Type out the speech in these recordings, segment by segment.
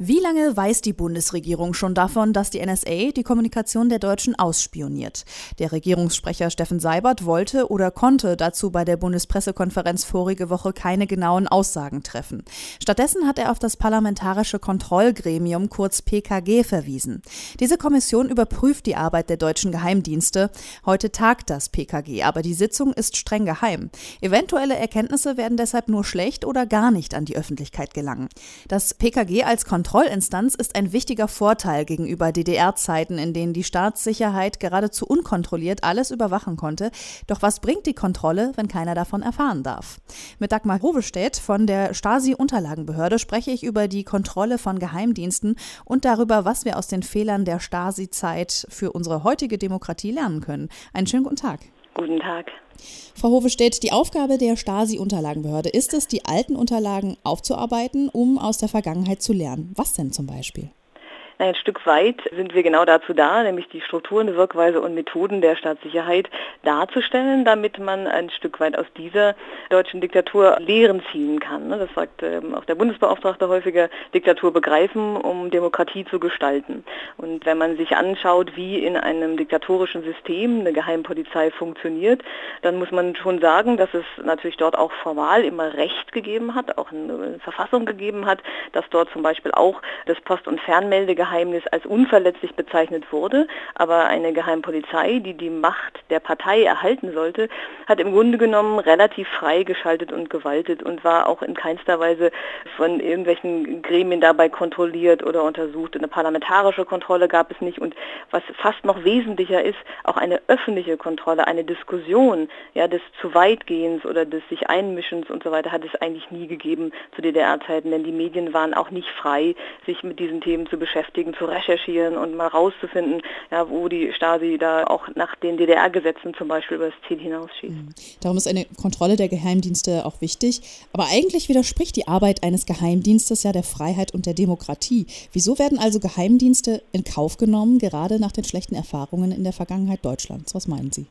Wie lange weiß die Bundesregierung schon davon, dass die NSA die Kommunikation der Deutschen ausspioniert? Der Regierungssprecher Steffen Seibert wollte oder konnte dazu bei der Bundespressekonferenz vorige Woche keine genauen Aussagen treffen. Stattdessen hat er auf das Parlamentarische Kontrollgremium kurz PKG verwiesen. Diese Kommission überprüft die Arbeit der deutschen Geheimdienste. Heute tagt das PKG, aber die Sitzung ist streng geheim. Eventuelle Erkenntnisse werden deshalb nur schlecht oder gar nicht an die Öffentlichkeit gelangen. Das PKG als Kontrollgremium Kontrollinstanz ist ein wichtiger Vorteil gegenüber DDR-Zeiten, in denen die Staatssicherheit geradezu unkontrolliert alles überwachen konnte. Doch was bringt die Kontrolle, wenn keiner davon erfahren darf? Mit Dagmar Hovestedt von der Stasi-Unterlagenbehörde spreche ich über die Kontrolle von Geheimdiensten und darüber, was wir aus den Fehlern der Stasi-Zeit für unsere heutige Demokratie lernen können. Einen schönen guten Tag. Guten Tag. Frau Hofestedt, die Aufgabe der Stasi-Unterlagenbehörde ist es, die alten Unterlagen aufzuarbeiten, um aus der Vergangenheit zu lernen. Was denn zum Beispiel? Ein Stück weit sind wir genau dazu da, nämlich die Strukturen, Wirkweise und Methoden der Staatssicherheit darzustellen, damit man ein Stück weit aus dieser deutschen Diktatur Lehren ziehen kann. Das sagt ähm, auch der Bundesbeauftragte häufiger, Diktatur begreifen, um Demokratie zu gestalten. Und wenn man sich anschaut, wie in einem diktatorischen System eine Geheimpolizei funktioniert, dann muss man schon sagen, dass es natürlich dort auch formal immer Recht gegeben hat, auch eine Verfassung gegeben hat, dass dort zum Beispiel auch das Post- und Fernmeldegeheimnis Geheimnis als unverletzlich bezeichnet wurde, aber eine Geheimpolizei, die die Macht der Partei erhalten sollte, hat im Grunde genommen relativ frei geschaltet und gewaltet und war auch in keinster Weise von irgendwelchen Gremien dabei kontrolliert oder untersucht. Eine parlamentarische Kontrolle gab es nicht und was fast noch wesentlicher ist, auch eine öffentliche Kontrolle, eine Diskussion ja, des zu weitgehens oder des sich Einmischens und so weiter hat es eigentlich nie gegeben zu DDR-Zeiten, denn die Medien waren auch nicht frei, sich mit diesen Themen zu beschäftigen beschäftigen, zu recherchieren und mal rauszufinden, ja, wo die Stasi da auch nach den DDR-Gesetzen zum Beispiel über das Ziel hinausschießt. Mhm. Darum ist eine Kontrolle der Geheimdienste auch wichtig. Aber eigentlich widerspricht die Arbeit eines Geheimdienstes ja der Freiheit und der Demokratie. Wieso werden also Geheimdienste in Kauf genommen, gerade nach den schlechten Erfahrungen in der Vergangenheit Deutschlands? Was meinen Sie?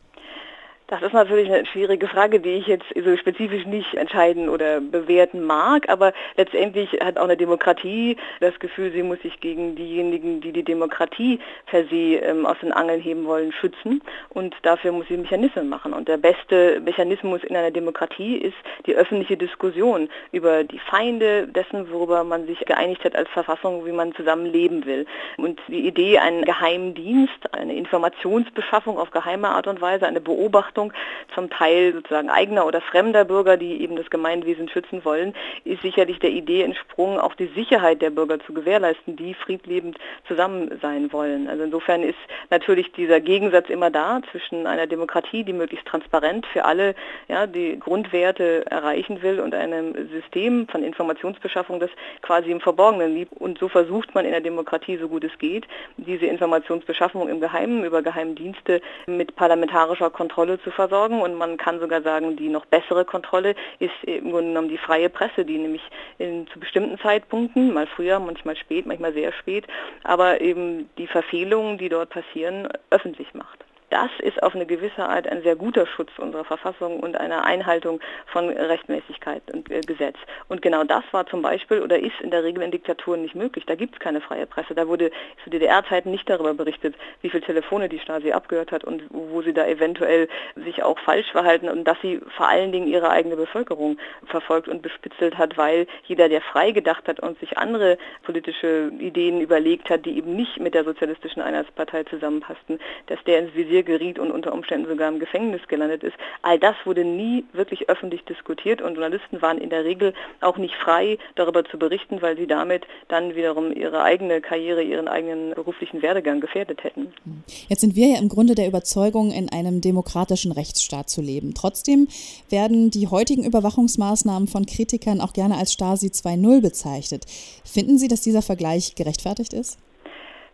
Das ist natürlich eine schwierige Frage, die ich jetzt so spezifisch nicht entscheiden oder bewerten mag, aber letztendlich hat auch eine Demokratie das Gefühl, sie muss sich gegen diejenigen, die die Demokratie per se ähm, aus den Angeln heben wollen, schützen und dafür muss sie Mechanismen machen. Und der beste Mechanismus in einer Demokratie ist die öffentliche Diskussion über die Feinde dessen, worüber man sich geeinigt hat als Verfassung, wie man zusammen leben will. Und die Idee, einen geheimen Dienst, eine Informationsbeschaffung auf geheime Art und Weise, eine Beobachtung, Beobachtung, zum Teil sozusagen eigener oder fremder Bürger, die eben das Gemeinwesen schützen wollen, ist sicherlich der Idee entsprungen, auch die Sicherheit der Bürger zu gewährleisten, die friedlebend zusammen sein wollen. Also insofern ist natürlich dieser Gegensatz immer da zwischen einer Demokratie, die möglichst transparent für alle ja, die Grundwerte erreichen will und einem System von Informationsbeschaffung, das quasi im Verborgenen liegt. Und so versucht man in der Demokratie, so gut es geht, diese Informationsbeschaffung im Geheimen über Geheimdienste mit parlamentarischer Kontrolle zu versorgen. Und man kann sogar sagen, die noch bessere Kontrolle ist im Grunde genommen die freie Presse, die nämlich in, zu bestimmten Zeitpunkten, mal früher, manchmal spät, manchmal sehr spät, aber eben die Verfehlungen, die dort passieren, öffentlich macht. Das ist auf eine gewisse Art ein sehr guter Schutz unserer Verfassung und einer Einhaltung von Rechtmäßigkeit und äh, Gesetz. Und genau das war zum Beispiel oder ist in der Regel in Diktaturen nicht möglich. Da gibt es keine freie Presse. Da wurde zu DDR-Zeiten nicht darüber berichtet, wie viele Telefone die Stasi abgehört hat und wo sie da eventuell sich auch falsch verhalten und dass sie vor allen Dingen ihre eigene Bevölkerung verfolgt und bespitzelt hat, weil jeder, der frei gedacht hat und sich andere politische Ideen überlegt hat, die eben nicht mit der sozialistischen Einheitspartei zusammenpassten, dass der ins Visier Visier geriet und unter Umständen sogar im Gefängnis gelandet ist. All das wurde nie wirklich öffentlich diskutiert und Journalisten waren in der Regel auch nicht frei, darüber zu berichten, weil sie damit dann wiederum ihre eigene Karriere, ihren eigenen beruflichen Werdegang gefährdet hätten. Jetzt sind wir ja im Grunde der Überzeugung, in einem demokratischen Rechtsstaat zu leben. Trotzdem werden die heutigen Überwachungsmaßnahmen von Kritikern auch gerne als Stasi 2.0 bezeichnet. Finden Sie, dass dieser Vergleich gerechtfertigt ist?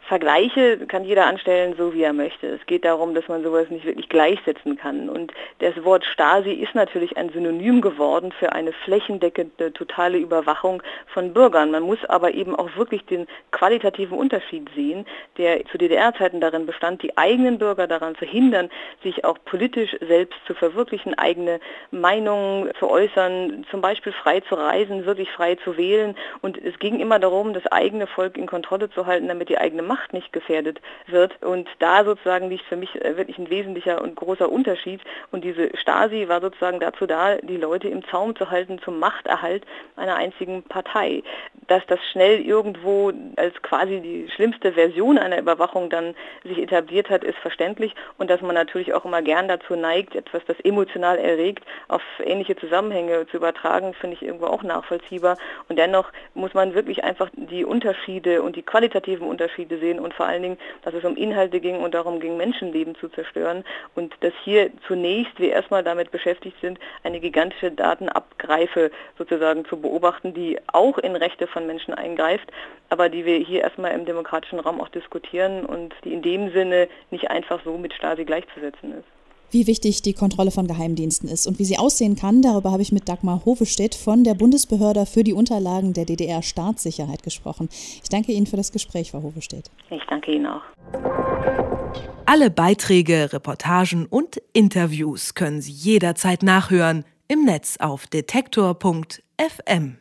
Vergleiche kann jeder anstellen, so wie er möchte. Es geht darum, dass man sowas nicht wirklich gleichsetzen kann. Und das Wort Stasi ist natürlich ein Synonym geworden für eine flächendeckende, totale Überwachung von Bürgern. Man muss aber eben auch wirklich den qualitativen Unterschied sehen, der zu DDR-Zeiten darin bestand, die eigenen Bürger daran zu hindern, sich auch politisch selbst zu verwirklichen, eigene Meinungen zu äußern, zum Beispiel frei zu reisen, wirklich frei zu wählen. Und es ging immer darum, das eigene Volk in Kontrolle zu halten, damit die eigene Macht nicht gefährdet wird. Und da sozusagen liegt für mich äh, wirklich ein wesentlicher und großer Unterschied. Und diese Stasi war sozusagen dazu da, die Leute im Zaum zu halten zum Machterhalt einer einzigen Partei. Dass das schnell irgendwo als quasi die schlimmste Version einer Überwachung dann sich etabliert hat, ist verständlich. Und dass man natürlich auch immer gern dazu neigt, etwas, das emotional erregt, auf ähnliche Zusammenhänge zu übertragen, finde ich irgendwo auch nachvollziehbar. Und dennoch muss man wirklich einfach die Unterschiede und die qualitativen Unterschiede sehen und vor allen Dingen, dass es um Inhalte ging und darum ging, Menschenleben zu zerstören und dass hier zunächst wir erstmal damit beschäftigt sind, eine gigantische Datenabgreife sozusagen zu beobachten, die auch in Rechte von Menschen eingreift, aber die wir hier erstmal im demokratischen Raum auch diskutieren und die in dem Sinne nicht einfach so mit Stasi gleichzusetzen ist wie wichtig die Kontrolle von Geheimdiensten ist und wie sie aussehen kann. Darüber habe ich mit Dagmar Hovestedt von der Bundesbehörde für die Unterlagen der DDR-Staatssicherheit gesprochen. Ich danke Ihnen für das Gespräch, Frau Hovestedt. Ich danke Ihnen auch. Alle Beiträge, Reportagen und Interviews können Sie jederzeit nachhören im Netz auf detektor.fm.